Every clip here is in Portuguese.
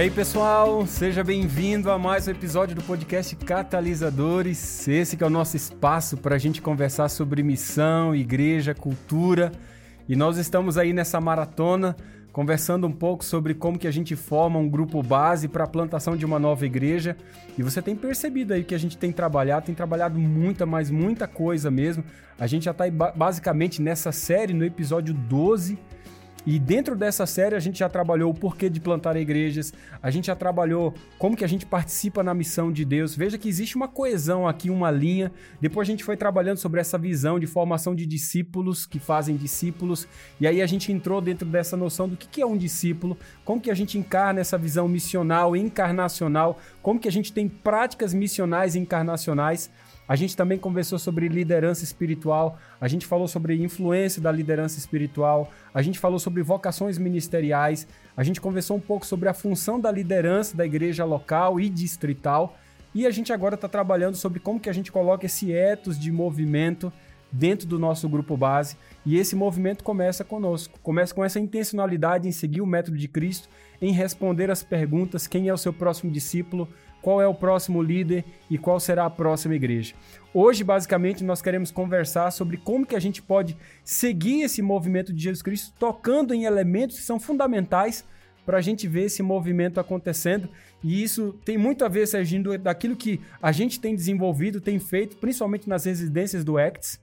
Aí, pessoal, seja bem-vindo a mais um episódio do podcast Catalisadores. Esse que é o nosso espaço para a gente conversar sobre missão, igreja, cultura. E nós estamos aí nessa maratona conversando um pouco sobre como que a gente forma um grupo base para a plantação de uma nova igreja. E você tem percebido aí que a gente tem trabalhado, tem trabalhado muita, mas muita coisa mesmo. A gente já está basicamente nessa série, no episódio 12 e dentro dessa série a gente já trabalhou o porquê de plantar igrejas, a gente já trabalhou como que a gente participa na missão de Deus. Veja que existe uma coesão aqui, uma linha. Depois a gente foi trabalhando sobre essa visão de formação de discípulos que fazem discípulos. E aí a gente entrou dentro dessa noção do que é um discípulo, como que a gente encarna essa visão missional, encarnacional, como que a gente tem práticas missionais e encarnacionais. A gente também conversou sobre liderança espiritual, a gente falou sobre influência da liderança espiritual, a gente falou sobre vocações ministeriais, a gente conversou um pouco sobre a função da liderança da igreja local e distrital, e a gente agora está trabalhando sobre como que a gente coloca esse ethos de movimento dentro do nosso grupo base, e esse movimento começa conosco, começa com essa intencionalidade em seguir o método de Cristo, em responder as perguntas: quem é o seu próximo discípulo? Qual é o próximo líder e qual será a próxima igreja. Hoje, basicamente, nós queremos conversar sobre como que a gente pode seguir esse movimento de Jesus Cristo, tocando em elementos que são fundamentais para a gente ver esse movimento acontecendo. E isso tem muito a ver, Serginho, daquilo que a gente tem desenvolvido, tem feito, principalmente nas residências do Acts.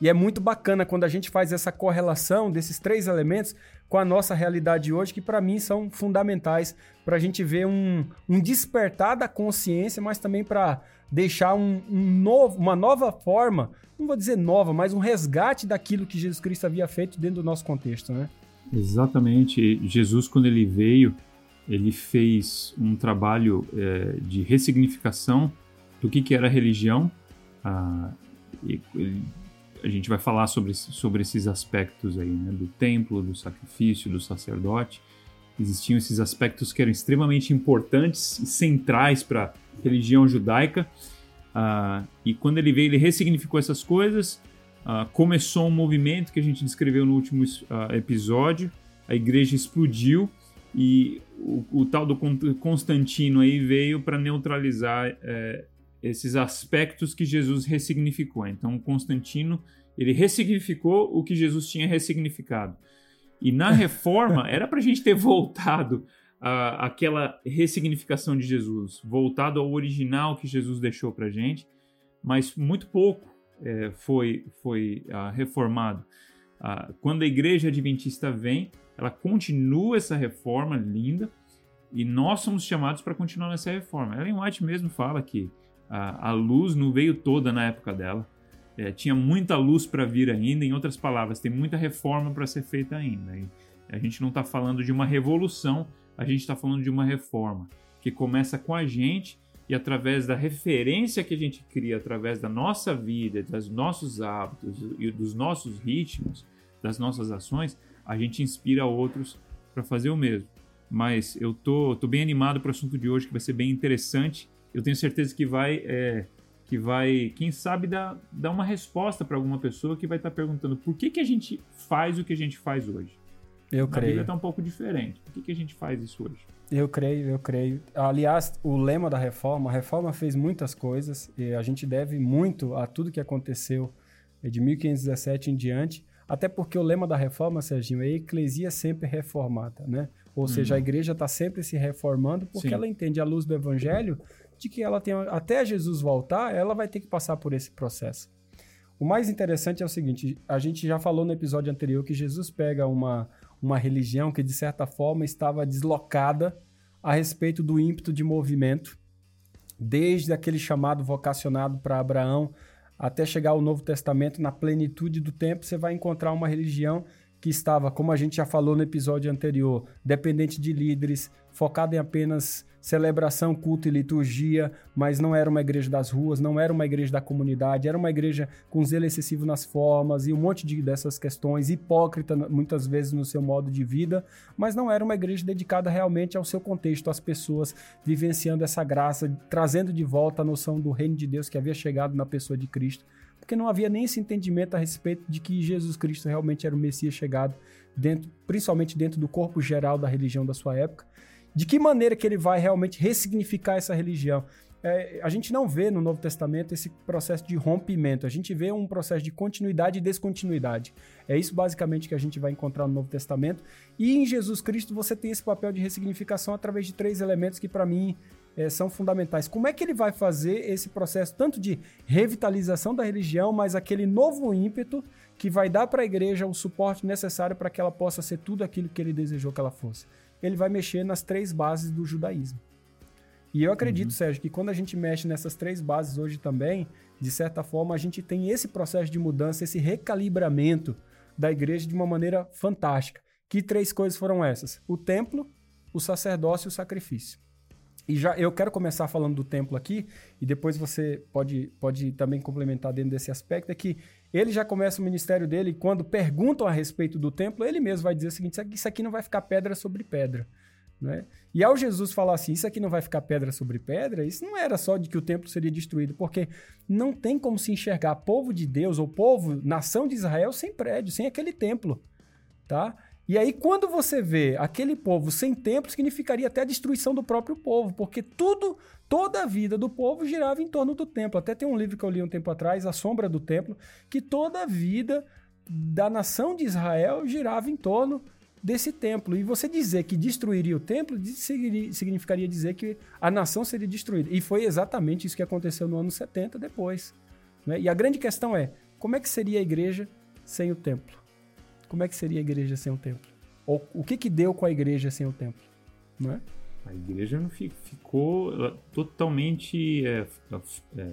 E é muito bacana quando a gente faz essa correlação desses três elementos com a nossa realidade hoje, que para mim são fundamentais para a gente ver um, um, despertar da consciência, mas também para deixar um, um, novo, uma nova forma, não vou dizer nova, mas um resgate daquilo que Jesus Cristo havia feito dentro do nosso contexto, né? Exatamente. Jesus, quando ele veio, ele fez um trabalho é, de ressignificação do que, que era religião. Ah, ele a gente vai falar sobre, sobre esses aspectos aí, né? Do templo, do sacrifício, do sacerdote. Existiam esses aspectos que eram extremamente importantes e centrais para a religião judaica. Uh, e quando ele veio, ele ressignificou essas coisas. Uh, começou um movimento que a gente descreveu no último uh, episódio. A igreja explodiu e o, o, tal do Constantino aí veio para neutralizar eh, esses aspectos que Jesus ressignificou. Então, Constantino ele ressignificou o que Jesus tinha ressignificado. E na reforma era para a gente ter voltado à, àquela ressignificação de Jesus, voltado ao original que Jesus deixou para a gente, mas muito pouco é, foi, foi uh, reformado. Uh, quando a igreja adventista vem, ela continua essa reforma linda e nós somos chamados para continuar nessa reforma. Ellen White mesmo fala que a, a luz não veio toda na época dela. É, tinha muita luz para vir ainda, em outras palavras, tem muita reforma para ser feita ainda. E a gente não está falando de uma revolução, a gente está falando de uma reforma que começa com a gente e através da referência que a gente cria, através da nossa vida, dos nossos hábitos e dos nossos ritmos, das nossas ações, a gente inspira outros para fazer o mesmo. Mas eu tô, tô bem animado para o assunto de hoje, que vai ser bem interessante eu tenho certeza que vai, é, que vai, quem sabe, dar, dar uma resposta para alguma pessoa que vai estar tá perguntando por que, que a gente faz o que a gente faz hoje. Eu creio. A Bíblia está um pouco diferente. Por que, que a gente faz isso hoje? Eu creio, eu creio. Aliás, o lema da reforma, a reforma fez muitas coisas e a gente deve muito a tudo que aconteceu de 1517 em diante, até porque o lema da reforma, Serginho, é eclesia sempre reformada, né? Ou seja, a uhum. igreja está sempre se reformando porque Sim. ela entende a luz do evangelho de que ela tem até Jesus voltar, ela vai ter que passar por esse processo. O mais interessante é o seguinte: a gente já falou no episódio anterior que Jesus pega uma, uma religião que, de certa forma, estava deslocada a respeito do ímpeto de movimento, desde aquele chamado vocacionado para Abraão até chegar ao Novo Testamento, na plenitude do tempo, você vai encontrar uma religião que estava, como a gente já falou no episódio anterior, dependente de líderes, focada em apenas celebração, culto e liturgia, mas não era uma igreja das ruas, não era uma igreja da comunidade, era uma igreja com zelo excessivo nas formas e um monte de dessas questões, hipócrita muitas vezes no seu modo de vida, mas não era uma igreja dedicada realmente ao seu contexto, às pessoas vivenciando essa graça, trazendo de volta a noção do reino de Deus que havia chegado na pessoa de Cristo, porque não havia nem esse entendimento a respeito de que Jesus Cristo realmente era o Messias chegado dentro, principalmente dentro do corpo geral da religião da sua época. De que maneira que ele vai realmente ressignificar essa religião? É, a gente não vê no Novo Testamento esse processo de rompimento, a gente vê um processo de continuidade e descontinuidade. É isso basicamente que a gente vai encontrar no Novo Testamento. E em Jesus Cristo você tem esse papel de ressignificação através de três elementos que, para mim, é, são fundamentais. Como é que ele vai fazer esse processo tanto de revitalização da religião, mas aquele novo ímpeto que vai dar para a igreja o suporte necessário para que ela possa ser tudo aquilo que ele desejou que ela fosse? Ele vai mexer nas três bases do judaísmo. E eu acredito, uhum. Sérgio, que quando a gente mexe nessas três bases hoje também, de certa forma, a gente tem esse processo de mudança, esse recalibramento da igreja de uma maneira fantástica. Que três coisas foram essas? O templo, o sacerdócio e o sacrifício. E já eu quero começar falando do templo aqui, e depois você pode, pode também complementar dentro desse aspecto, é que ele já começa o ministério dele, e quando perguntam a respeito do templo, ele mesmo vai dizer o seguinte: isso aqui não vai ficar pedra sobre pedra. Né? E ao Jesus falar assim, isso aqui não vai ficar pedra sobre pedra, isso não era só de que o templo seria destruído, porque não tem como se enxergar povo de Deus ou povo, nação de Israel, sem prédio, sem aquele templo. Tá? E aí, quando você vê aquele povo sem templo, significaria até a destruição do próprio povo, porque tudo, toda a vida do povo girava em torno do templo. Até tem um livro que eu li um tempo atrás, A Sombra do Templo, que toda a vida da nação de Israel girava em torno desse templo. E você dizer que destruiria o templo significaria dizer que a nação seria destruída. E foi exatamente isso que aconteceu no ano 70 depois. Né? E a grande questão é: como é que seria a igreja sem o templo? Como é que seria a igreja sem o templo? Ou o que que deu com a igreja sem o templo? Não é? A igreja ficou totalmente é, é,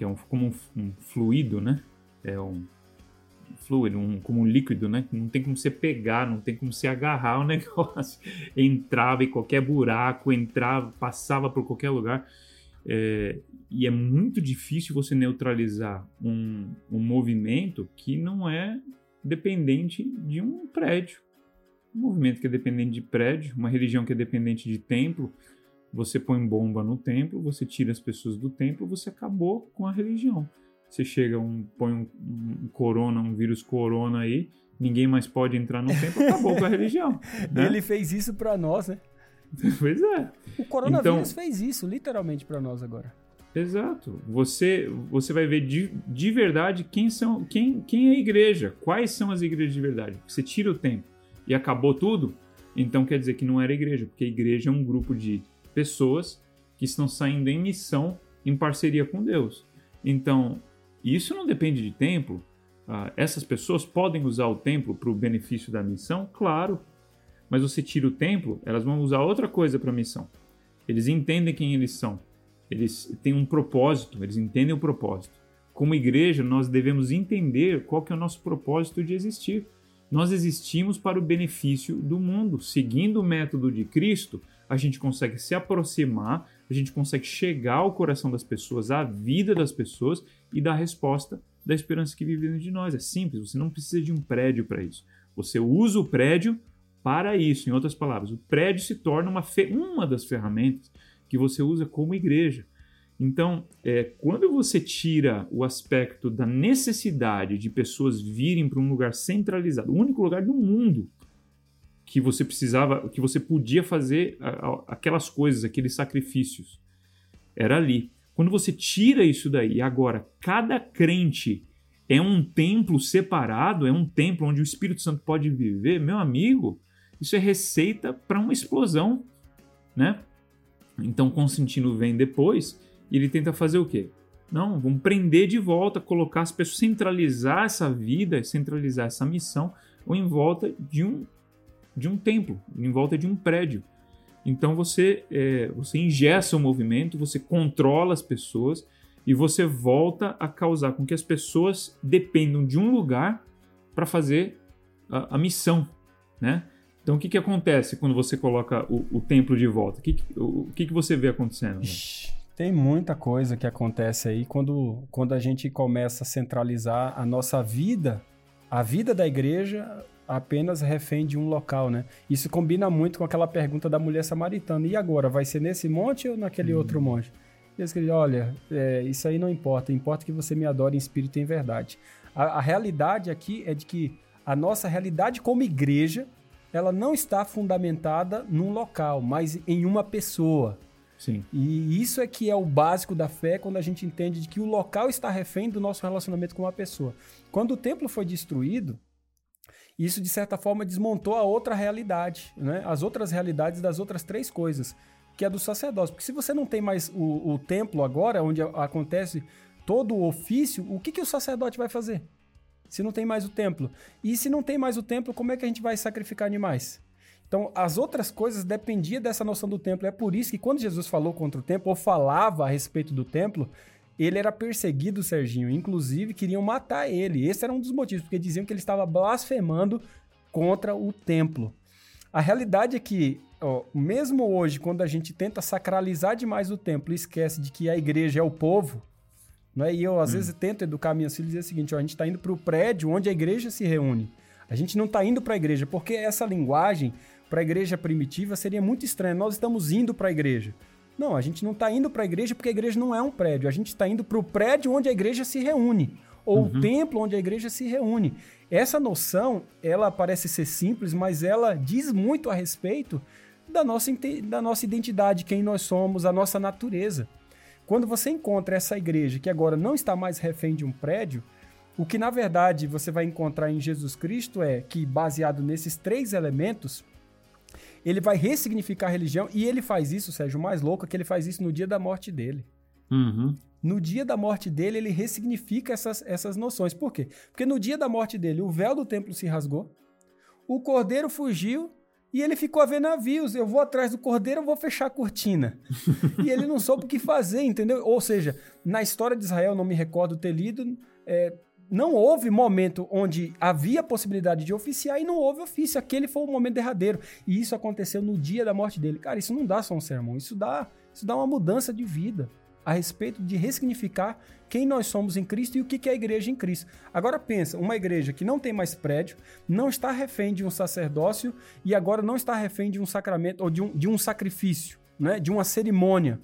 é um, como um, um, fluido, né? É um fluido, um, como um líquido, né? Não tem como você pegar, não tem como você agarrar o negócio. Entrava em qualquer buraco, entrava, passava por qualquer lugar. É, e é muito difícil você neutralizar um, um movimento que não é dependente de um prédio. Um movimento que é dependente de prédio, uma religião que é dependente de templo. Você põe bomba no templo, você tira as pessoas do templo, você acabou com a religião. Você chega, um, põe um, um corona, um vírus corona aí, ninguém mais pode entrar no templo, acabou com a religião. Né? Ele fez isso para nós, né? Pois é. O coronavírus então, fez isso, literalmente, para nós agora. Exato. Você você vai ver de, de verdade quem são quem, quem é a igreja, quais são as igrejas de verdade. Você tira o tempo e acabou tudo, então quer dizer que não era igreja, porque a igreja é um grupo de pessoas que estão saindo em missão em parceria com Deus. Então, isso não depende de templo. Ah, essas pessoas podem usar o templo para o benefício da missão? Claro. Mas você tira o templo, elas vão usar outra coisa para a missão. Eles entendem quem eles são eles têm um propósito, eles entendem o propósito. Como igreja, nós devemos entender qual que é o nosso propósito de existir. Nós existimos para o benefício do mundo. Seguindo o método de Cristo, a gente consegue se aproximar, a gente consegue chegar ao coração das pessoas, à vida das pessoas e dar resposta da esperança que vive dentro de nós. É simples, você não precisa de um prédio para isso. Você usa o prédio para isso. Em outras palavras, o prédio se torna uma, uma das ferramentas que você usa como igreja. Então, é, quando você tira o aspecto da necessidade de pessoas virem para um lugar centralizado, o único lugar do mundo que você precisava, que você podia fazer aquelas coisas, aqueles sacrifícios, era ali. Quando você tira isso daí, agora cada crente é um templo separado, é um templo onde o Espírito Santo pode viver, meu amigo, isso é receita para uma explosão, né? Então Constantino vem depois e ele tenta fazer o quê? Não, vamos prender de volta, colocar as pessoas, centralizar essa vida, centralizar essa missão em volta de um, de um templo, em volta de um prédio. Então você, é, você ingessa o movimento, você controla as pessoas e você volta a causar com que as pessoas dependam de um lugar para fazer a, a, missão, né? Então, o que, que acontece quando você coloca o, o templo de volta? O que, o, o que, que você vê acontecendo? Tem muita coisa que acontece aí quando, quando a gente começa a centralizar a nossa vida, a vida da igreja apenas refém de um local, né? Isso combina muito com aquela pergunta da mulher samaritana. E agora, vai ser nesse monte ou naquele hum. outro monte? E eles dizem, olha, é, isso aí não importa, importa que você me adore em espírito e em verdade. A, a realidade aqui é de que a nossa realidade como igreja ela não está fundamentada num local, mas em uma pessoa. Sim. E isso é que é o básico da fé quando a gente entende de que o local está refém do nosso relacionamento com uma pessoa. Quando o templo foi destruído, isso de certa forma desmontou a outra realidade, né? as outras realidades das outras três coisas, que é do sacerdócio. Porque se você não tem mais o, o templo agora, onde acontece todo o ofício, o que, que o sacerdote vai fazer? Se não tem mais o templo. E se não tem mais o templo, como é que a gente vai sacrificar animais? Então, as outras coisas dependiam dessa noção do templo. É por isso que quando Jesus falou contra o templo, ou falava a respeito do templo, ele era perseguido, Serginho. Inclusive, queriam matar ele. Esse era um dos motivos, porque diziam que ele estava blasfemando contra o templo. A realidade é que, ó, mesmo hoje, quando a gente tenta sacralizar demais o templo e esquece de que a igreja é o povo, é? e eu às hum. vezes tento educar minhas filhas e dizer o seguinte: ó, a gente está indo para o prédio onde a igreja se reúne. A gente não está indo para a igreja, porque essa linguagem para a igreja primitiva seria muito estranho. Nós estamos indo para a igreja. Não, a gente não está indo para a igreja porque a igreja não é um prédio. A gente está indo para o prédio onde a igreja se reúne, ou uhum. o templo onde a igreja se reúne. Essa noção, ela parece ser simples, mas ela diz muito a respeito da nossa, da nossa identidade, quem nós somos, a nossa natureza. Quando você encontra essa igreja que agora não está mais refém de um prédio, o que na verdade você vai encontrar em Jesus Cristo é que, baseado nesses três elementos, ele vai ressignificar a religião e ele faz isso, Sérgio, o mais louco é que ele faz isso no dia da morte dele. Uhum. No dia da morte dele, ele ressignifica essas, essas noções. Por quê? Porque no dia da morte dele, o véu do templo se rasgou, o cordeiro fugiu e ele ficou a ver navios. Eu vou atrás do cordeiro, eu vou fechar a cortina. e ele não soube o que fazer, entendeu? Ou seja, na história de Israel, não me recordo ter lido, é, não houve momento onde havia possibilidade de oficiar e não houve ofício. Aquele foi o momento derradeiro. E isso aconteceu no dia da morte dele. Cara, isso não dá só um sermão, isso dá, isso dá uma mudança de vida a respeito de ressignificar quem nós somos em Cristo e o que é a igreja em Cristo. Agora pensa, uma igreja que não tem mais prédio, não está refém de um sacerdócio e agora não está refém de um sacramento ou de um, de um sacrifício, né? de uma cerimônia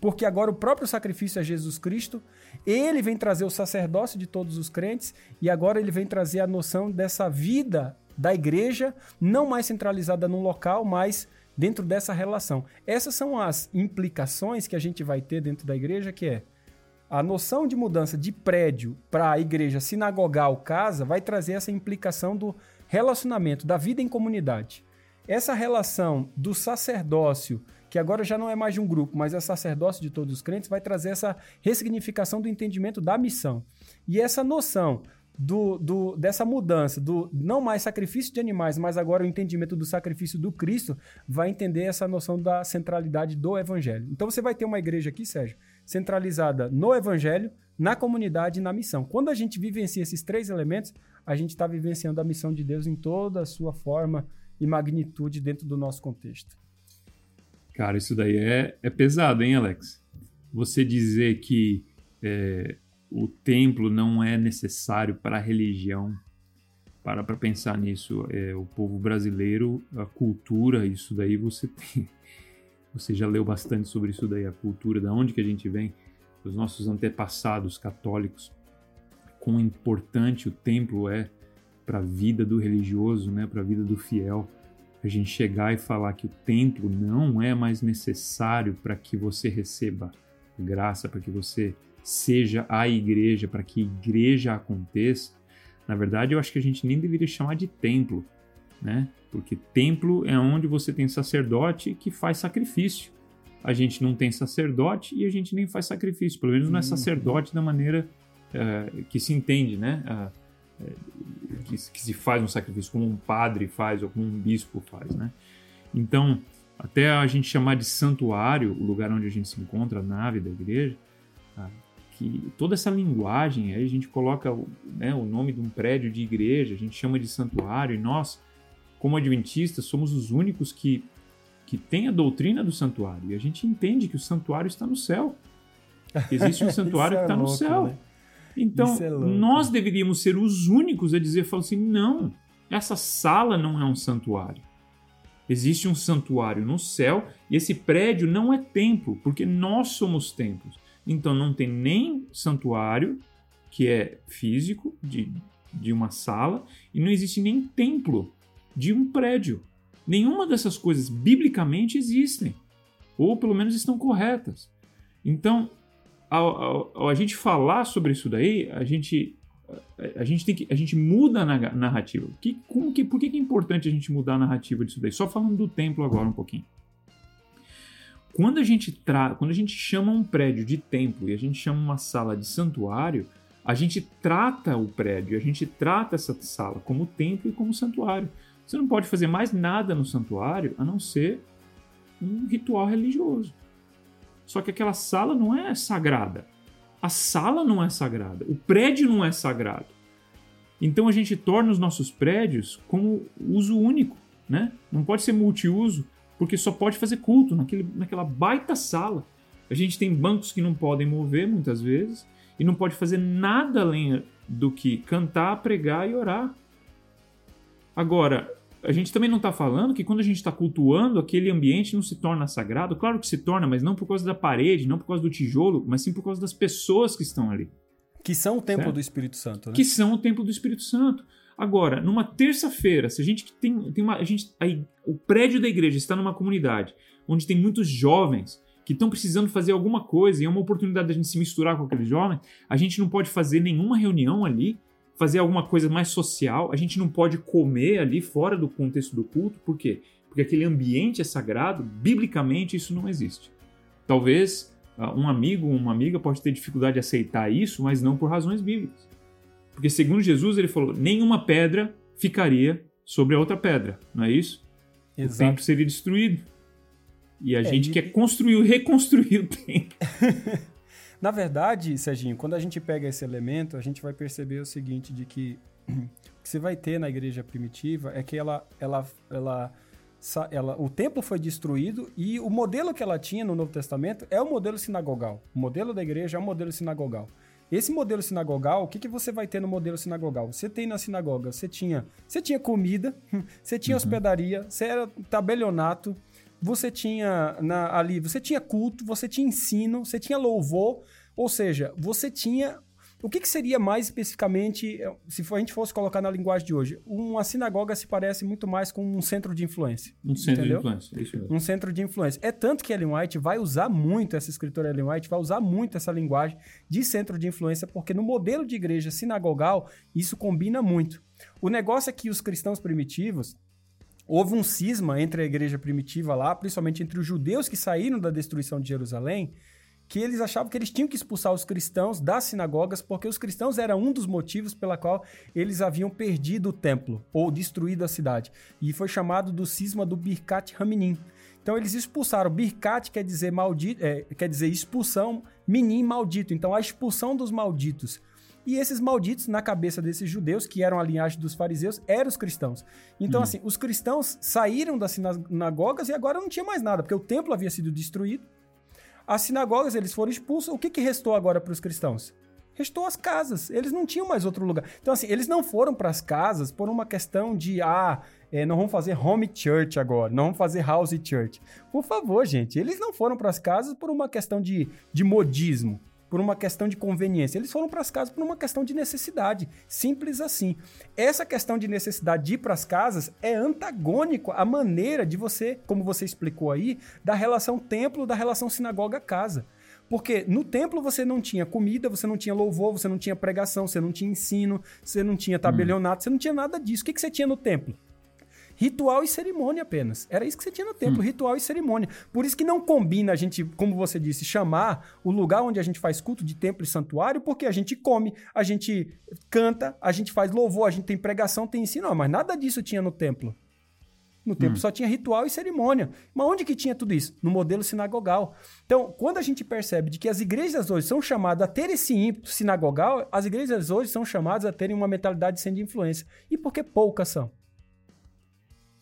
porque agora o próprio sacrifício é Jesus Cristo, ele vem trazer o sacerdócio de todos os crentes e agora ele vem trazer a noção dessa vida da igreja, não mais centralizada num local, mas dentro dessa relação. Essas são as implicações que a gente vai ter dentro da igreja, que é a noção de mudança de prédio para a igreja sinagogal casa vai trazer essa implicação do relacionamento, da vida em comunidade. Essa relação do sacerdócio que agora já não é mais de um grupo, mas é sacerdócio de todos os crentes, vai trazer essa ressignificação do entendimento da missão. E essa noção do, do, dessa mudança, do não mais sacrifício de animais, mas agora o entendimento do sacrifício do Cristo, vai entender essa noção da centralidade do Evangelho. Então você vai ter uma igreja aqui, Sérgio, centralizada no Evangelho, na comunidade e na missão. Quando a gente vivencia esses três elementos, a gente está vivenciando a missão de Deus em toda a sua forma e magnitude dentro do nosso contexto. Cara, isso daí é, é pesado, hein, Alex? Você dizer que é, o templo não é necessário para a religião. Para para pensar nisso, é, o povo brasileiro, a cultura, isso daí você tem. Você já leu bastante sobre isso daí, a cultura, da onde que a gente vem, os nossos antepassados católicos, quão importante o templo é para a vida do religioso, né, para a vida do fiel a gente chegar e falar que o templo não é mais necessário para que você receba graça, para que você seja a igreja, para que a igreja aconteça, na verdade eu acho que a gente nem deveria chamar de templo, né? Porque templo é onde você tem sacerdote que faz sacrifício. A gente não tem sacerdote e a gente nem faz sacrifício, pelo menos não é uhum. sacerdote da maneira uh, que se entende, né? Uh, que, que, se faz um sacrifício, como um padre faz ou como um bispo faz, né? Então, até a gente chamar de santuário, o lugar onde a gente se encontra, a nave da igreja? Que toda essa linguagem, aí a gente coloca né, o nome de um prédio de igreja, a gente chama de santuário, e nós, como adventistas, somos os únicos que, que tem a doutrina do santuário, e a gente entende que o santuário está no céu. Existe um santuário que está é no céu. Né? Então, é nós deveríamos ser os únicos a dizer, falar assim, não, essa sala não é um santuário. Existe um santuário no céu e esse prédio não é templo, porque nós somos templos. Então não tem nem santuário, que é físico, de, de uma sala, e não existe nem templo, de um prédio. Nenhuma dessas coisas biblicamente existem, ou pelo menos estão corretas. Então, ao, ao, ao a gente falar sobre isso daí, a gente a gente tem que a gente muda a narrativa. Que, como que, por que é importante a gente mudar a narrativa disso daí? Só falando do templo agora um pouquinho. Quando a gente tra quando a gente chama um prédio de templo e a gente chama uma sala de santuário, a gente trata o prédio, a gente trata essa sala como templo e como santuário. Você não pode fazer mais nada no santuário a não ser um ritual religioso. Só que aquela sala não é sagrada. A sala não é sagrada. O prédio não é sagrado. Então a gente torna os nossos prédios como uso único, né? Não pode ser multiuso, porque só pode fazer culto naquele, naquela baita sala. A gente tem bancos que não podem mover muitas vezes e não pode fazer nada além do que cantar, pregar e orar. Agora, a gente também não está falando que quando a gente está cultuando, aquele ambiente não se torna sagrado. Claro que se torna, mas não por causa da parede, não por causa do tijolo, mas sim por causa das pessoas que estão ali. Que são o templo certo? do Espírito Santo, né? Que são o templo do Espírito Santo. Agora, numa terça-feira, se a gente tem, tem uma. A gente, a, o prédio da igreja está numa comunidade onde tem muitos jovens que estão precisando fazer alguma coisa e é uma oportunidade da gente se misturar com aqueles jovens, a gente não pode fazer nenhuma reunião ali fazer alguma coisa mais social. A gente não pode comer ali fora do contexto do culto, por quê? Porque aquele ambiente é sagrado, biblicamente isso não existe. Talvez uh, um amigo uma amiga pode ter dificuldade de aceitar isso, mas não por razões bíblicas. Porque segundo Jesus, ele falou: nenhuma pedra ficaria sobre a outra pedra, não é isso? Exato. O templo seria destruído. E a é, gente e... quer construir, reconstruir o templo. Na verdade, Serginho, quando a gente pega esse elemento, a gente vai perceber o seguinte, de que o que você vai ter na igreja primitiva é que ela, ela, ela, ela, o templo foi destruído e o modelo que ela tinha no Novo Testamento é o modelo sinagogal. O modelo da igreja é o modelo sinagogal. Esse modelo sinagogal, o que, que você vai ter no modelo sinagogal? Você tem na sinagoga, você tinha, você tinha comida, você tinha uhum. hospedaria, você era tabelionato, você tinha na, ali, você tinha culto, você tinha ensino, você tinha louvor, ou seja, você tinha o que, que, seria mais especificamente, se a gente fosse colocar na linguagem de hoje? Uma sinagoga se parece muito mais com um centro de influência. Um centro entendeu? de influência, isso mesmo. Um centro de influência. É tanto que Ellen White vai usar muito, essa escritora Ellen White vai usar muito essa linguagem de centro de influência, porque no modelo de igreja sinagogal, isso combina muito. O negócio é que os cristãos primitivos, houve um cisma entre a igreja primitiva lá, principalmente entre os judeus que saíram da destruição de Jerusalém, que eles achavam que eles tinham que expulsar os cristãos das sinagogas, porque os cristãos era um dos motivos pela qual eles haviam perdido o templo ou destruído a cidade. E foi chamado do cisma do Birkat Haminim. Então eles expulsaram. Birkat quer dizer maldito, é, quer dizer expulsão, minim maldito. Então a expulsão dos malditos. E esses malditos, na cabeça desses judeus, que eram a linhagem dos fariseus, eram os cristãos. Então, uhum. assim, os cristãos saíram das sinagogas e agora não tinha mais nada, porque o templo havia sido destruído. As sinagogas, eles foram expulsos. O que, que restou agora para os cristãos? Restou as casas. Eles não tinham mais outro lugar. Então, assim, eles não foram para as casas por uma questão de, ah, é, não vamos fazer home church agora, não vamos fazer house church. Por favor, gente, eles não foram para as casas por uma questão de, de modismo por uma questão de conveniência. Eles foram para as casas por uma questão de necessidade. Simples assim. Essa questão de necessidade de ir para as casas é antagônico à maneira de você, como você explicou aí, da relação templo, da relação sinagoga-casa. Porque no templo você não tinha comida, você não tinha louvor, você não tinha pregação, você não tinha ensino, você não tinha tabelionato, hum. você não tinha nada disso. O que, que você tinha no templo? Ritual e cerimônia apenas. Era isso que você tinha no templo, hum. ritual e cerimônia. Por isso que não combina a gente, como você disse, chamar o lugar onde a gente faz culto de templo e santuário, porque a gente come, a gente canta, a gente faz louvor, a gente tem pregação, tem ensino. Não, mas nada disso tinha no templo. No templo hum. só tinha ritual e cerimônia. Mas onde que tinha tudo isso? No modelo sinagogal. Então, quando a gente percebe de que as igrejas hoje são chamadas a ter esse ímpeto sinagogal, as igrejas hoje são chamadas a terem uma mentalidade sem de influência. E por que poucas são?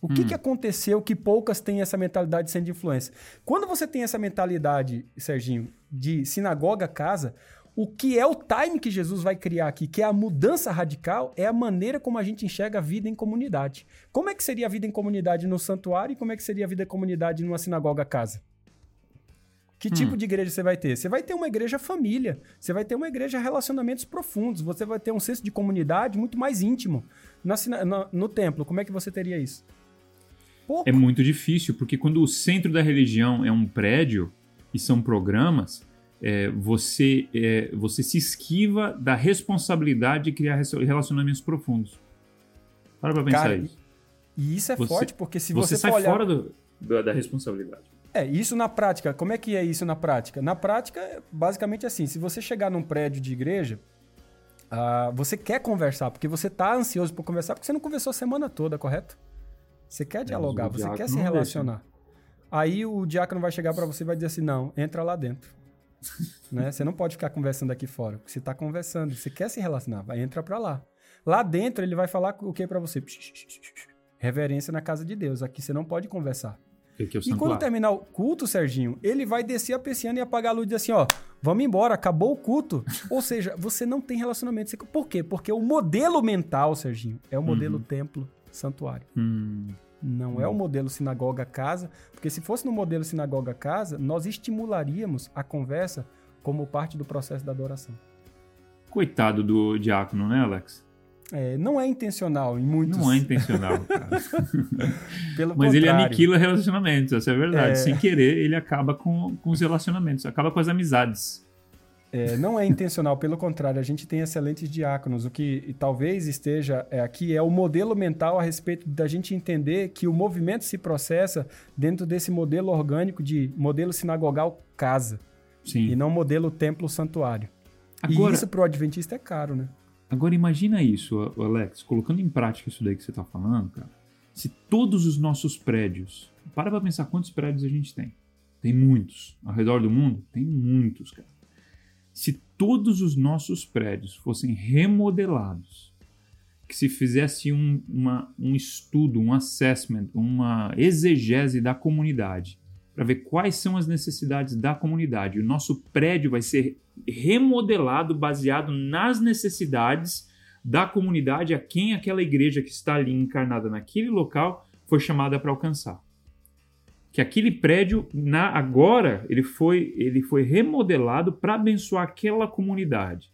O que, hum. que aconteceu que poucas têm essa mentalidade sendo de influência? Quando você tem essa mentalidade, Serginho, de sinagoga casa, o que é o time que Jesus vai criar aqui, que é a mudança radical, é a maneira como a gente enxerga a vida em comunidade. Como é que seria a vida em comunidade no santuário e como é que seria a vida em comunidade numa sinagoga casa? Que tipo hum. de igreja você vai ter? Você vai ter uma igreja família, você vai ter uma igreja relacionamentos profundos, você vai ter um senso de comunidade muito mais íntimo. No, no, no templo, como é que você teria isso? Pouco. É muito difícil, porque quando o centro da religião é um prédio e são programas, é, você, é, você se esquiva da responsabilidade de criar relacionamentos profundos. Para pra pensar Cara, isso. E isso é você, forte, porque se você, você sai olhar... fora do, da responsabilidade. É, isso na prática, como é que é isso na prática? Na prática, basicamente assim, se você chegar num prédio de igreja, uh, você quer conversar, porque você está ansioso por conversar, porque você não conversou a semana toda, correto? Você quer é, dialogar, você quer se relacionar. Deixa. Aí o diácono vai chegar para você e vai dizer assim, não, entra lá dentro. né? Você não pode ficar conversando aqui fora, porque você está conversando, você quer se relacionar, vai entra para lá. Lá dentro ele vai falar o que para você? Reverência na casa de Deus. Aqui você não pode conversar. É e quando terminar o culto, Serginho, ele vai descer a persiana e apagar a luz e dizer assim, ó, vamos embora, acabou o culto. Ou seja, você não tem relacionamento. Por quê? Porque o modelo mental, Serginho, é o modelo uhum. Templo-santuário. Uhum. Não hum. é o modelo sinagoga-casa, porque se fosse no modelo sinagoga-casa, nós estimularíamos a conversa como parte do processo da adoração. Coitado do diácono, né, Alex? É, não é intencional em muitos. Não é intencional, cara. Mas contrário. ele aniquila relacionamentos, essa é a verdade. É... Sem querer, ele acaba com, com os relacionamentos, acaba com as amizades. É, não é intencional, pelo contrário, a gente tem excelentes diáconos. O que talvez esteja é, aqui é o modelo mental a respeito da gente entender que o movimento se processa dentro desse modelo orgânico de modelo sinagogal casa. Sim. E não modelo templo-santuário. Agora, e isso para o adventista é caro, né? Agora imagina isso, Alex, colocando em prática isso daí que você está falando, cara. Se todos os nossos prédios, para para pensar quantos prédios a gente tem. Tem muitos. Ao redor do mundo, tem muitos, cara. Se todos os nossos prédios fossem remodelados, que se fizesse um, uma, um estudo, um assessment, uma exegese da comunidade, para ver quais são as necessidades da comunidade. O nosso prédio vai ser remodelado baseado nas necessidades da comunidade a quem aquela igreja que está ali encarnada naquele local foi chamada para alcançar. Que aquele prédio na agora ele foi ele foi remodelado para abençoar aquela comunidade.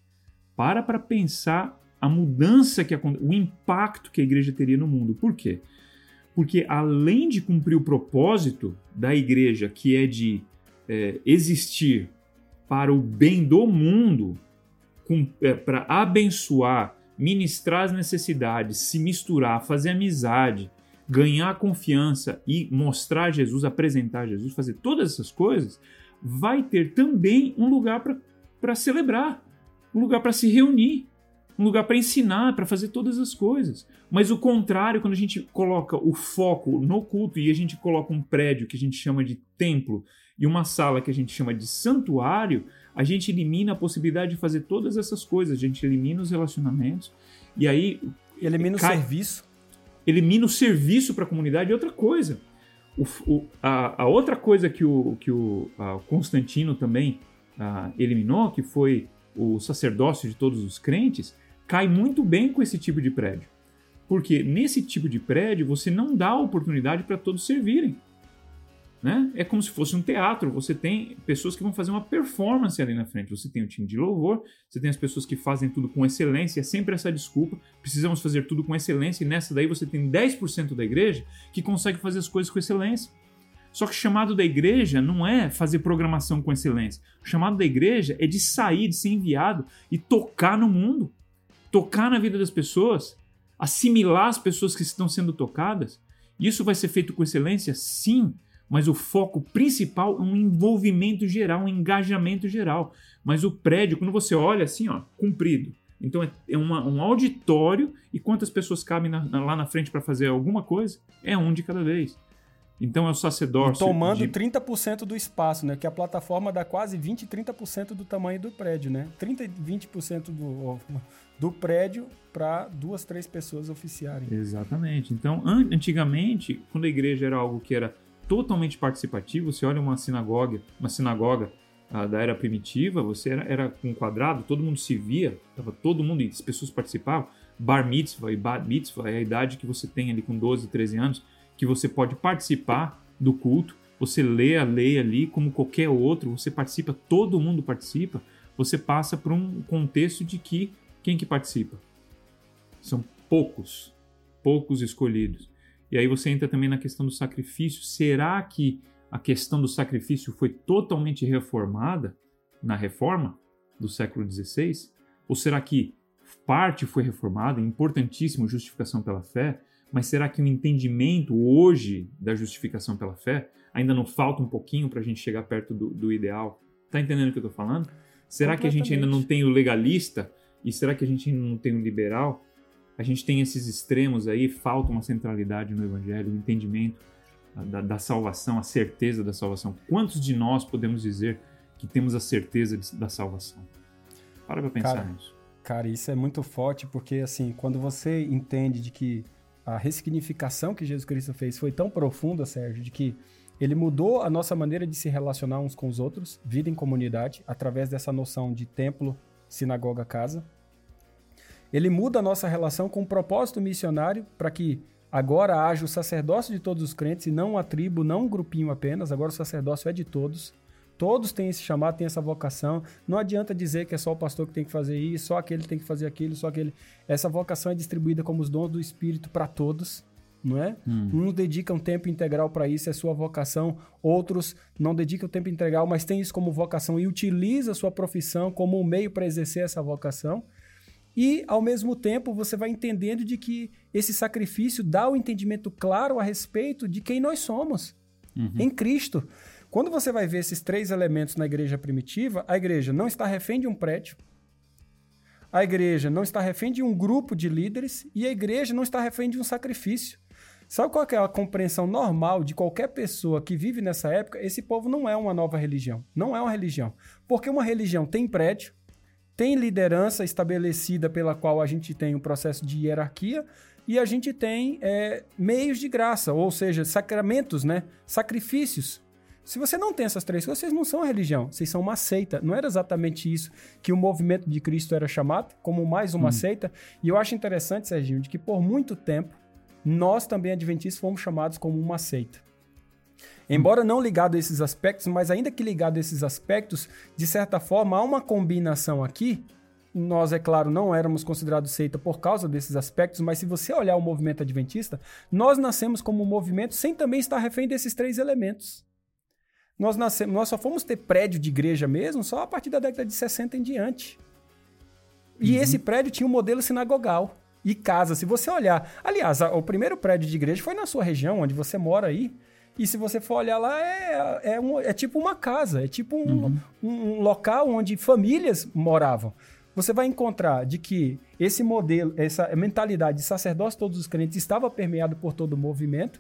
Para para pensar a mudança que o impacto que a igreja teria no mundo. Por quê? Porque além de cumprir o propósito da igreja, que é de é, existir para o bem do mundo, é, para abençoar, ministrar as necessidades, se misturar, fazer amizade, ganhar confiança e mostrar Jesus, apresentar Jesus, fazer todas essas coisas, vai ter também um lugar para celebrar, um lugar para se reunir, um lugar para ensinar, para fazer todas as coisas. Mas o contrário, quando a gente coloca o foco no culto e a gente coloca um prédio que a gente chama de templo e uma sala que a gente chama de santuário, a gente elimina a possibilidade de fazer todas essas coisas, a gente elimina os relacionamentos e aí elimina cai, o serviço. Elimina o serviço para a comunidade e outra coisa. O, o, a, a, outra coisa que o, que o Constantino também a, eliminou, que foi o sacerdócio de todos os crentes, cai muito bem com esse tipo de prédio. Porque nesse tipo de prédio você não dá oportunidade para todos servirem. Né? É como se fosse um teatro. Você tem pessoas que vão fazer uma performance ali na frente. Você tem o time de louvor, você tem as pessoas que fazem tudo com excelência. É sempre essa desculpa. Precisamos fazer tudo com excelência. E nessa daí você tem 10% da igreja que consegue fazer as coisas com excelência. Só que o chamado da igreja não é fazer programação com excelência. O chamado da igreja é de sair, de ser enviado e tocar no mundo tocar na vida das pessoas, assimilar as pessoas que estão sendo tocadas. Isso vai ser feito com excelência? Sim, mas o foco principal é um envolvimento geral, um engajamento geral. Mas o prédio, quando você olha assim, ó, comprido. Então é, é uma, um auditório e quantas pessoas cabem na, na, lá na frente para fazer alguma coisa? É um de cada vez. Então é o sacerdócio. E tomando de... 30% do espaço, né? Que a plataforma dá quase 20, 30% do tamanho do prédio, né? 30 e 20% do, do prédio para duas, três pessoas oficiarem. Exatamente. Então, an antigamente, quando a igreja era algo que era totalmente participativo, você olha uma sinagoga, uma sinagoga ah, da era primitiva, você era, era um quadrado, todo mundo se via, tava todo mundo e as pessoas participavam. Bar mitzvah e bat mitzvah é a idade que você tem ali com 12, 13 anos, que você pode participar do culto você lê a lei ali como qualquer outro, você participa, todo mundo participa, você passa por um contexto de que quem que participa? São poucos, poucos escolhidos. E aí você entra também na questão do sacrifício. Será que a questão do sacrifício foi totalmente reformada na reforma do século XVI? Ou será que parte foi reformada, importantíssimo, justificação pela fé, mas será que o entendimento hoje da justificação pela fé ainda não falta um pouquinho para a gente chegar perto do, do ideal? Tá entendendo o que eu estou falando? Será que a gente ainda não tem o legalista? E será que a gente ainda não tem o liberal? A gente tem esses extremos aí, falta uma centralidade no evangelho, o entendimento da, da salvação, a certeza da salvação. Quantos de nós podemos dizer que temos a certeza de, da salvação? Para pra pensar cara, nisso. Cara, isso é muito forte porque, assim, quando você entende de que a ressignificação que Jesus Cristo fez foi tão profunda, Sérgio, de que ele mudou a nossa maneira de se relacionar uns com os outros, vida em comunidade, através dessa noção de templo, sinagoga, casa. Ele muda a nossa relação com um propósito missionário para que agora haja o sacerdócio de todos os crentes e não uma tribo, não um grupinho apenas, agora o sacerdócio é de todos. Todos têm esse chamado, têm essa vocação. Não adianta dizer que é só o pastor que tem que fazer isso, só aquele tem que fazer aquilo, só aquele. Essa vocação é distribuída como os dons do Espírito para todos, não é? Hum. Uns dedicam tempo integral para isso, é sua vocação. Outros não dedicam tempo integral, mas têm isso como vocação e utiliza a sua profissão como um meio para exercer essa vocação. E, ao mesmo tempo, você vai entendendo de que esse sacrifício dá o um entendimento claro a respeito de quem nós somos uhum. em Cristo. Quando você vai ver esses três elementos na igreja primitiva, a igreja não está refém de um prédio, a igreja não está refém de um grupo de líderes e a igreja não está refém de um sacrifício. Sabe qual é a compreensão normal de qualquer pessoa que vive nessa época? Esse povo não é uma nova religião. Não é uma religião. Porque uma religião tem prédio, tem liderança estabelecida pela qual a gente tem um processo de hierarquia e a gente tem é, meios de graça, ou seja, sacramentos, né? sacrifícios. Se você não tem essas três coisas, vocês não são religião, vocês são uma seita. Não era exatamente isso que o movimento de Cristo era chamado, como mais uma hum. seita. E eu acho interessante, Serginho, de que por muito tempo nós também adventistas fomos chamados como uma seita. Embora não ligado a esses aspectos, mas ainda que ligado a esses aspectos, de certa forma há uma combinação aqui. Nós, é claro, não éramos considerados seita por causa desses aspectos, mas se você olhar o movimento adventista, nós nascemos como um movimento sem também estar refém desses três elementos. Nós, nascemos, nós só fomos ter prédio de igreja mesmo só a partir da década de 60 em diante. E uhum. esse prédio tinha um modelo sinagogal e casa. Se você olhar. Aliás, o primeiro prédio de igreja foi na sua região, onde você mora aí. E se você for olhar lá, é, é, um, é tipo uma casa, é tipo um, uhum. um, local onde famílias moravam. Você vai encontrar de que esse modelo, essa mentalidade de sacerdócio todos os crentes estava permeado por todo o movimento.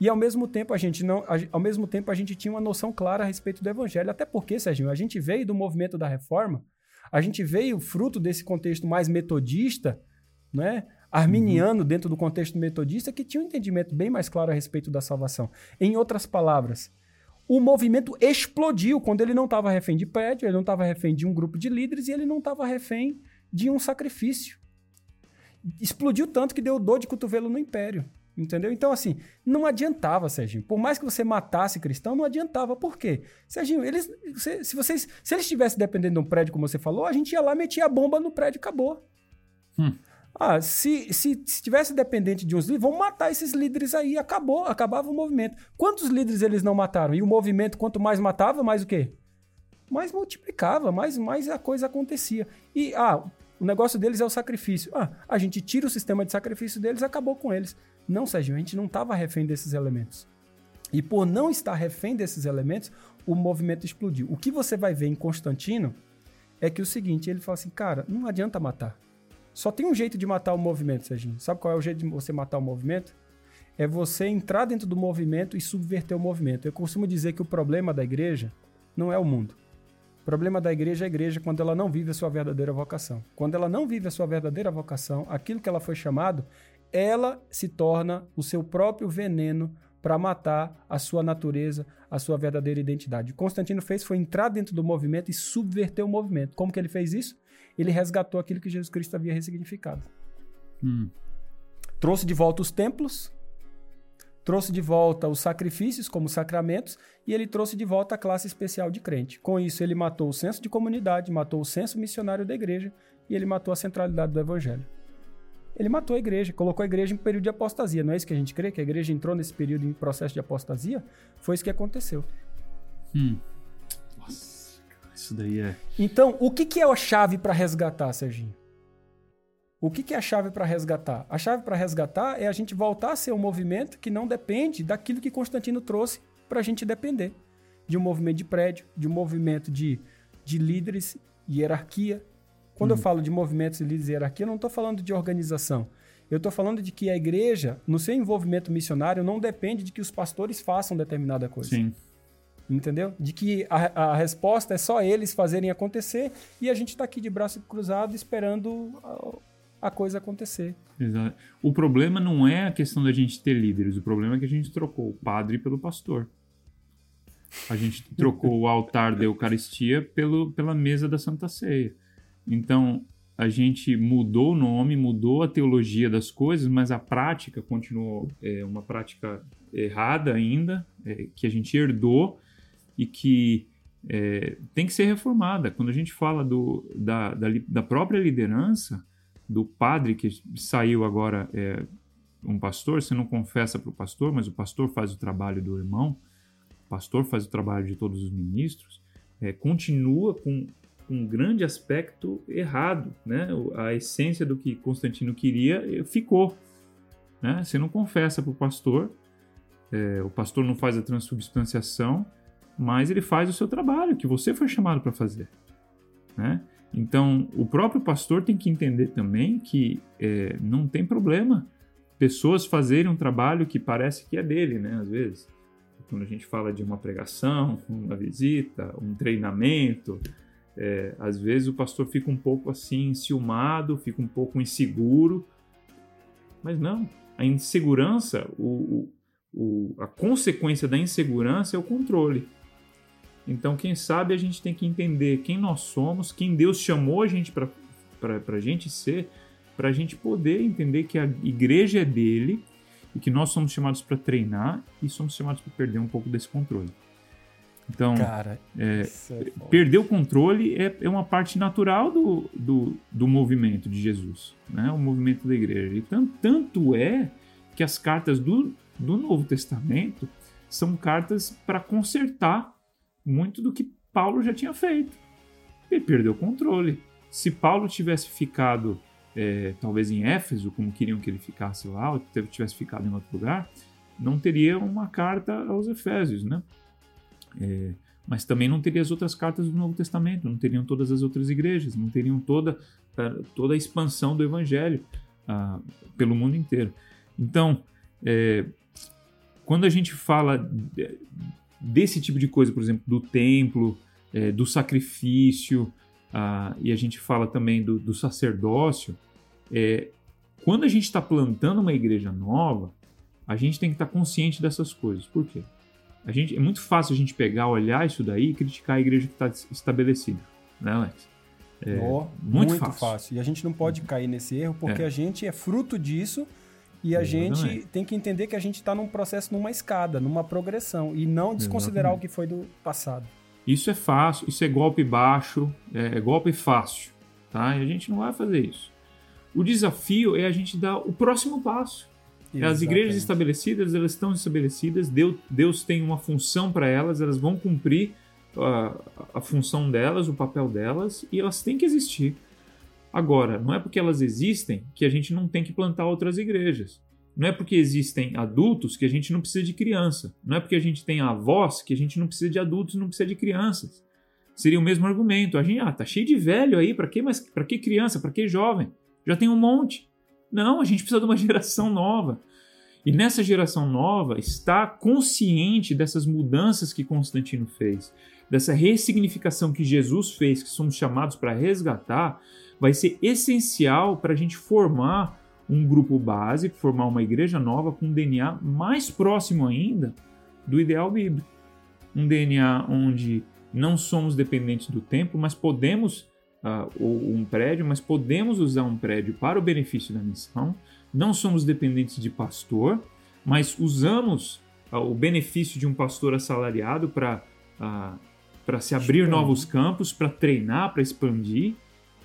E ao mesmo tempo a gente não, ao mesmo tempo a gente tinha uma noção clara a respeito do evangelho, até porque, Serginho, a gente veio do movimento da reforma, a gente veio fruto desse contexto mais metodista, né? Arminiano uhum. dentro do contexto metodista que tinha um entendimento bem mais claro a respeito da salvação. Em outras palavras, o movimento explodiu quando ele não estava refém de prédio, ele não estava refém de um grupo de líderes e ele não estava refém de um sacrifício. Explodiu tanto que deu dor de cotovelo no império. Entendeu? Então, assim, não adiantava, Serginho. Por mais que você matasse cristão, não adiantava. Por quê? Serginho, eles, se, se vocês, se eles estivessem dependendo de um prédio, como você falou, a gente ia lá, metia a bomba no prédio e acabou. Hum. Ah, se, se, se tivesse dependente de uns líderes, vamos matar esses líderes aí. Acabou, acabava o movimento. Quantos líderes eles não mataram? E o movimento, quanto mais matava, mais o quê? Mais multiplicava, mais, mais a coisa acontecia. E, ah, o negócio deles é o sacrifício. Ah, a gente tira o sistema de sacrifício deles, acabou com eles. Não, Sérgio, a gente não estava refém desses elementos. E por não estar refém desses elementos, o movimento explodiu. O que você vai ver em Constantino é que o seguinte, ele fala assim, cara, não adianta matar. Só tem um jeito de matar o movimento, Serginho. Sabe qual é o jeito de você matar o movimento? É você entrar dentro do movimento e subverter o movimento. Eu costumo dizer que o problema da igreja não é o mundo. O problema da igreja é a igreja quando ela não vive a sua verdadeira vocação. Quando ela não vive a sua verdadeira vocação, aquilo que ela foi chamado ela se torna o seu próprio veneno para matar a sua natureza, a sua verdadeira identidade. Constantino fez foi entrar dentro do movimento e subverter o movimento. Como que ele fez isso? Ele resgatou aquilo que Jesus Cristo havia ressignificado. Hum. Trouxe de volta os templos, trouxe de volta os sacrifícios como sacramentos e ele trouxe de volta a classe especial de crente. Com isso, ele matou o senso de comunidade, matou o senso missionário da igreja e ele matou a centralidade do evangelho. Ele matou a igreja, colocou a igreja em período de apostasia. Não é isso que a gente crê? Que a igreja entrou nesse período em processo de apostasia? Foi isso que aconteceu. Hum. Isso daí é. Então, o que, que é a chave para resgatar, Serginho? O que, que é a chave para resgatar? A chave para resgatar é a gente voltar a ser um movimento que não depende daquilo que Constantino trouxe para a gente depender. De um movimento de prédio, de um movimento de, de líderes, hierarquia. Quando eu falo de movimentos de líderes e hierarquia, eu não estou falando de organização. Eu estou falando de que a igreja, no seu envolvimento missionário, não depende de que os pastores façam determinada coisa. Sim. Entendeu? De que a, a resposta é só eles fazerem acontecer e a gente está aqui de braço cruzado esperando a coisa acontecer. Exato. O problema não é a questão da gente ter líderes, o problema é que a gente trocou o padre pelo pastor. A gente trocou o altar da Eucaristia pelo, pela mesa da Santa Ceia. Então, a gente mudou o nome, mudou a teologia das coisas, mas a prática continuou é, uma prática errada ainda, é, que a gente herdou e que é, tem que ser reformada. Quando a gente fala do, da, da, da própria liderança, do padre que saiu agora é, um pastor, você não confessa para o pastor, mas o pastor faz o trabalho do irmão, o pastor faz o trabalho de todos os ministros, é, continua com um grande aspecto errado, né? A essência do que Constantino queria eh, ficou, né? Você não confessa para o pastor, é, o pastor não faz a transubstanciação, mas ele faz o seu trabalho que você foi chamado para fazer, né? Então, o próprio pastor tem que entender também que é, não tem problema pessoas fazerem um trabalho que parece que é dele, né? Às vezes, quando a gente fala de uma pregação, uma visita, um treinamento, é, às vezes o pastor fica um pouco assim enciumado, fica um pouco inseguro, mas não. A insegurança, o, o, a consequência da insegurança é o controle. Então, quem sabe a gente tem que entender quem nós somos, quem Deus chamou a gente para a gente ser, para a gente poder entender que a igreja é dele e que nós somos chamados para treinar e somos chamados para perder um pouco desse controle. Então, Cara, é, é perder o controle é, é uma parte natural do, do, do, movimento de Jesus, né? o movimento da igreja. E tanto, tanto é que as cartas do, do Novo Testamento são cartas para consertar muito do que Paulo já tinha feito. Ele perdeu o controle. Se Paulo tivesse ficado, é, talvez em Éfeso, como queriam que ele ficasse lá, ou tivesse ficado em outro lugar, não teria uma carta aos Efésios, né? É, mas também não teria as outras cartas do Novo Testamento, não teriam todas as outras igrejas, não teriam toda, toda a expansão do Evangelho ah, pelo mundo inteiro. Então, é, quando a gente fala desse tipo de coisa, por exemplo, do templo, é, do sacrifício, ah, e a gente fala também do, do sacerdócio, é, quando a gente está plantando uma igreja nova, a gente tem que estar tá consciente dessas coisas. Por quê? A gente, é muito fácil a gente pegar, olhar isso daí e criticar a igreja que está estabelecida, né, Alex? É, oh, muito, muito fácil. fácil. E a gente não pode cair nesse erro porque é. a gente é fruto disso e a Exatamente. gente tem que entender que a gente está num processo, numa escada, numa progressão, e não desconsiderar Exatamente. o que foi do passado. Isso é fácil, isso é golpe baixo, é, é golpe fácil, tá? E a gente não vai fazer isso. O desafio é a gente dar o próximo passo. Exatamente. As igrejas estabelecidas, elas estão estabelecidas, Deus, Deus tem uma função para elas, elas vão cumprir a, a função delas, o papel delas, e elas têm que existir. Agora, não é porque elas existem que a gente não tem que plantar outras igrejas. Não é porque existem adultos que a gente não precisa de criança. Não é porque a gente tem avós que a gente não precisa de adultos, não precisa de crianças. Seria o mesmo argumento. A gente, ah, tá cheio de velho aí, para que mais, para que criança, para que jovem? Já tem um monte. Não, a gente precisa de uma geração nova. E nessa geração nova está consciente dessas mudanças que Constantino fez, dessa ressignificação que Jesus fez, que somos chamados para resgatar, vai ser essencial para a gente formar um grupo base, formar uma igreja nova com um DNA mais próximo ainda do ideal bíblico. Um DNA onde não somos dependentes do templo, mas podemos, uh, ou um prédio, mas podemos usar um prédio para o benefício da missão. Não somos dependentes de pastor, mas usamos uh, o benefício de um pastor assalariado para uh, para se abrir novos campos, para treinar, para expandir,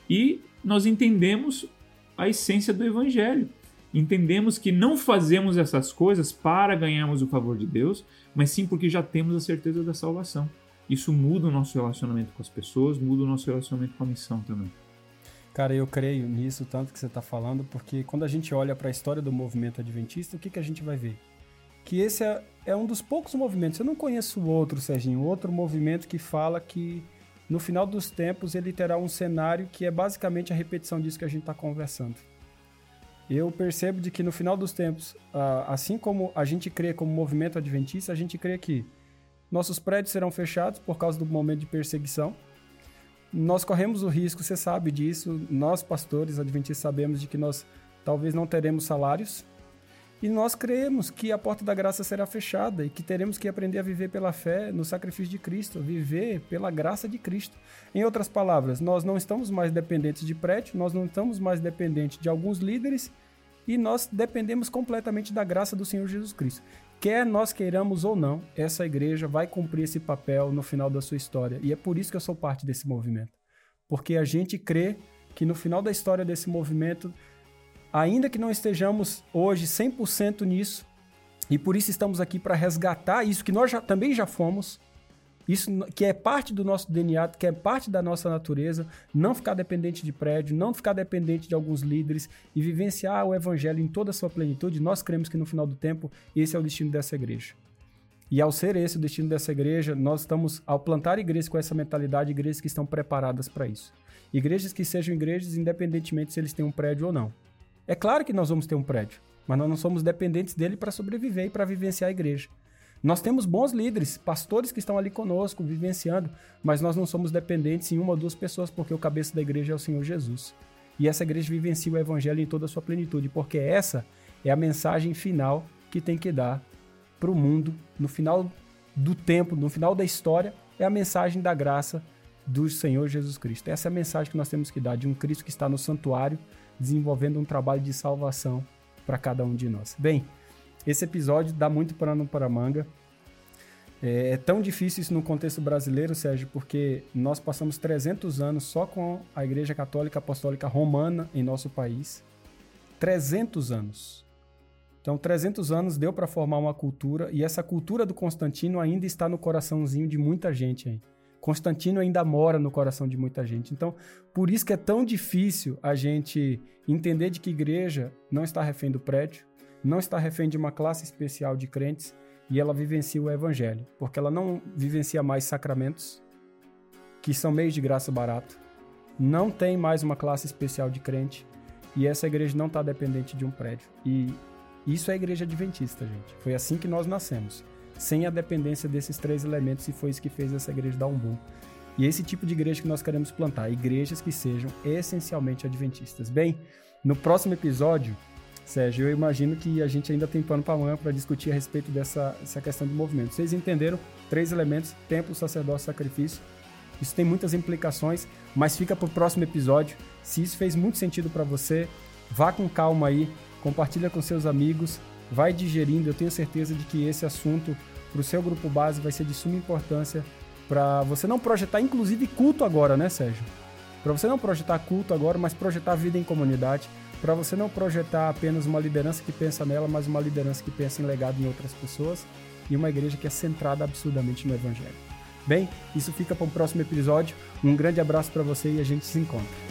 e nós entendemos a essência do evangelho. Entendemos que não fazemos essas coisas para ganharmos o favor de Deus, mas sim porque já temos a certeza da salvação. Isso muda o nosso relacionamento com as pessoas, muda o nosso relacionamento com a missão também. Cara, eu creio nisso tanto que você está falando, porque quando a gente olha para a história do movimento adventista, o que, que a gente vai ver? Que esse é, é um dos poucos movimentos. Eu não conheço outro, Serginho, outro movimento que fala que no final dos tempos ele terá um cenário que é basicamente a repetição disso que a gente está conversando. Eu percebo de que no final dos tempos, assim como a gente crê como movimento adventista, a gente crê que nossos prédios serão fechados por causa do momento de perseguição, nós corremos o risco, você sabe disso, nós pastores adventistas sabemos de que nós talvez não teremos salários, e nós cremos que a porta da graça será fechada e que teremos que aprender a viver pela fé no sacrifício de Cristo, viver pela graça de Cristo. Em outras palavras, nós não estamos mais dependentes de prédio, nós não estamos mais dependentes de alguns líderes e nós dependemos completamente da graça do Senhor Jesus Cristo. Quer nós queiramos ou não, essa igreja vai cumprir esse papel no final da sua história. E é por isso que eu sou parte desse movimento. Porque a gente crê que no final da história desse movimento, ainda que não estejamos hoje 100% nisso, e por isso estamos aqui para resgatar isso que nós já, também já fomos, isso que é parte do nosso DNA, que é parte da nossa natureza, não ficar dependente de prédio, não ficar dependente de alguns líderes e vivenciar o evangelho em toda a sua plenitude, nós cremos que no final do tempo esse é o destino dessa igreja. E ao ser esse o destino dessa igreja, nós estamos, ao plantar igrejas com essa mentalidade, igrejas que estão preparadas para isso. Igrejas que sejam igrejas independentemente se eles têm um prédio ou não. É claro que nós vamos ter um prédio, mas nós não somos dependentes dele para sobreviver e para vivenciar a igreja. Nós temos bons líderes, pastores que estão ali conosco, vivenciando, mas nós não somos dependentes em uma ou duas pessoas, porque o cabeça da igreja é o Senhor Jesus. E essa igreja vivencia o evangelho em toda a sua plenitude, porque essa é a mensagem final que tem que dar para o mundo no final do tempo, no final da história, é a mensagem da graça do Senhor Jesus Cristo. Essa é a mensagem que nós temos que dar de um Cristo que está no santuário, desenvolvendo um trabalho de salvação para cada um de nós. Bem, esse episódio dá muito pano para manga. É, é, tão difícil isso no contexto brasileiro, Sérgio, porque nós passamos 300 anos só com a Igreja Católica Apostólica Romana em nosso país. 300 anos. Então, 300 anos deu para formar uma cultura e essa cultura do Constantino ainda está no coraçãozinho de muita gente aí. Constantino ainda mora no coração de muita gente. Então, por isso que é tão difícil a gente entender de que igreja não está refém do prédio, não está refém de uma classe especial de crentes e ela vivencia o evangelho, porque ela não vivencia mais sacramentos, que são meios de graça barato, não tem mais uma classe especial de crente e essa igreja não está dependente de um prédio. E isso é a igreja adventista, gente. Foi assim que nós nascemos, sem a dependência desses três elementos e foi isso que fez essa igreja dar um boom. E esse tipo de igreja que nós queremos plantar, igrejas que sejam essencialmente adventistas. Bem, no próximo episódio Sérgio, eu imagino que a gente ainda tem pano para manga para discutir a respeito dessa essa questão do movimento. Vocês entenderam? Três elementos: templo, sacerdócio, sacrifício. Isso tem muitas implicações, mas fica para o próximo episódio. Se isso fez muito sentido para você, vá com calma aí, compartilha com seus amigos, vai digerindo. Eu tenho certeza de que esse assunto para o seu grupo base vai ser de suma importância para você não projetar, inclusive, culto agora, né, Sérgio? Para você não projetar culto agora, mas projetar vida em comunidade para você não projetar apenas uma liderança que pensa nela, mas uma liderança que pensa em legado em outras pessoas e uma igreja que é centrada absurdamente no Evangelho. Bem, isso fica para o próximo episódio. Um grande abraço para você e a gente se encontra.